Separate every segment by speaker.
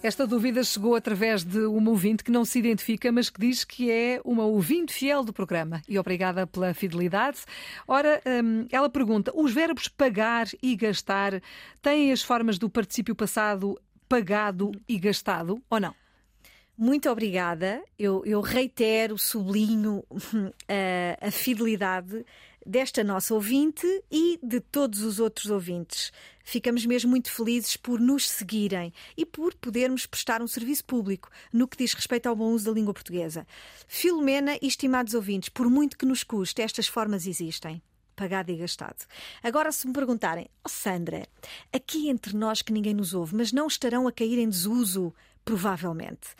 Speaker 1: Esta dúvida chegou através de uma ouvinte que não se identifica, mas que diz que é uma ouvinte fiel do programa. E obrigada pela fidelidade. Ora, hum, ela pergunta: os verbos pagar e gastar têm as formas do particípio passado pagado e gastado ou não?
Speaker 2: Muito obrigada. Eu, eu reitero, sublinho a, a fidelidade desta nossa ouvinte e de todos os outros ouvintes. Ficamos mesmo muito felizes por nos seguirem e por podermos prestar um serviço público no que diz respeito ao bom uso da língua portuguesa. Filomena e estimados ouvintes, por muito que nos custe, estas formas existem pagado e gastado. Agora, se me perguntarem, oh Sandra, aqui entre nós que ninguém nos ouve, mas não estarão a cair em desuso provavelmente.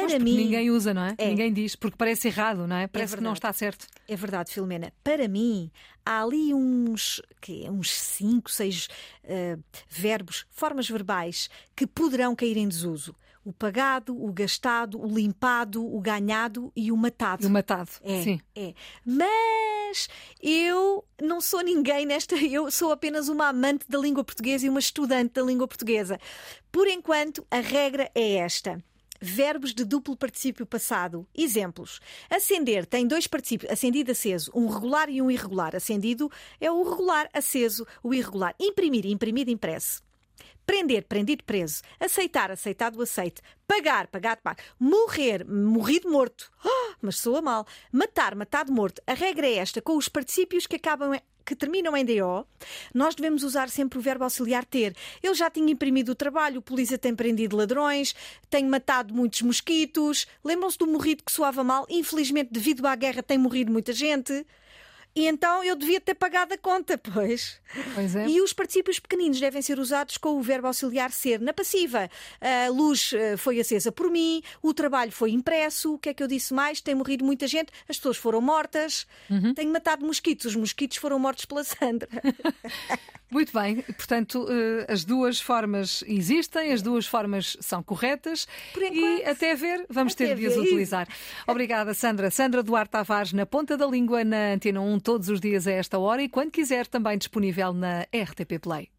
Speaker 1: Para mim. Ninguém usa, não é? é? Ninguém diz, porque parece errado, não é? é Parece é que não está certo.
Speaker 2: É verdade, Filomena. Para mim, há ali uns, que, uns cinco, seis uh, verbos, formas verbais, que poderão cair em desuso. O pagado, o gastado, o limpado, o ganhado e o matado.
Speaker 1: E o matado,
Speaker 2: é,
Speaker 1: sim.
Speaker 2: É. Mas eu não sou ninguém nesta. Eu sou apenas uma amante da língua portuguesa e uma estudante da língua portuguesa. Por enquanto, a regra é esta verbos de duplo particípio passado. Exemplos. Acender tem dois particípios, acendido, aceso, um regular e um irregular. Acendido é o regular, aceso, o irregular. Imprimir, imprimido, impresso. Prender, prendido, preso. Aceitar, aceitado, aceite. Pagar, pagado, pago. Morrer, morrido, morto. Oh, mas soa mal. Matar, matado, morto. A regra é esta, com os particípios que acabam que terminam em DO, nós devemos usar sempre o verbo auxiliar ter. Eu já tinha imprimido o trabalho, o polícia tem prendido ladrões, tenho matado muitos mosquitos. Lembram-se do morrido que soava mal? Infelizmente, devido à guerra, tem morrido muita gente. E então eu devia ter pagado a conta, pois.
Speaker 1: Pois é.
Speaker 2: E os particípios pequeninos devem ser usados com o verbo auxiliar ser. Na passiva, a luz eh, foi acesa por mim, o trabalho foi impresso, o que é que eu disse mais? Tem morrido muita gente, as pessoas foram mortas, uhum. tenho matado mosquitos, os mosquitos foram mortos pela Sandra.
Speaker 1: Muito bem, portanto, eh, as duas formas existem, as duas formas são corretas e até ver, vamos até ter de as utilizar. Obrigada, Sandra. Sandra Duarte Tavares, na ponta da língua, na Antena 1, todos os dias a esta hora e quando quiser, também disponível na RTP Play.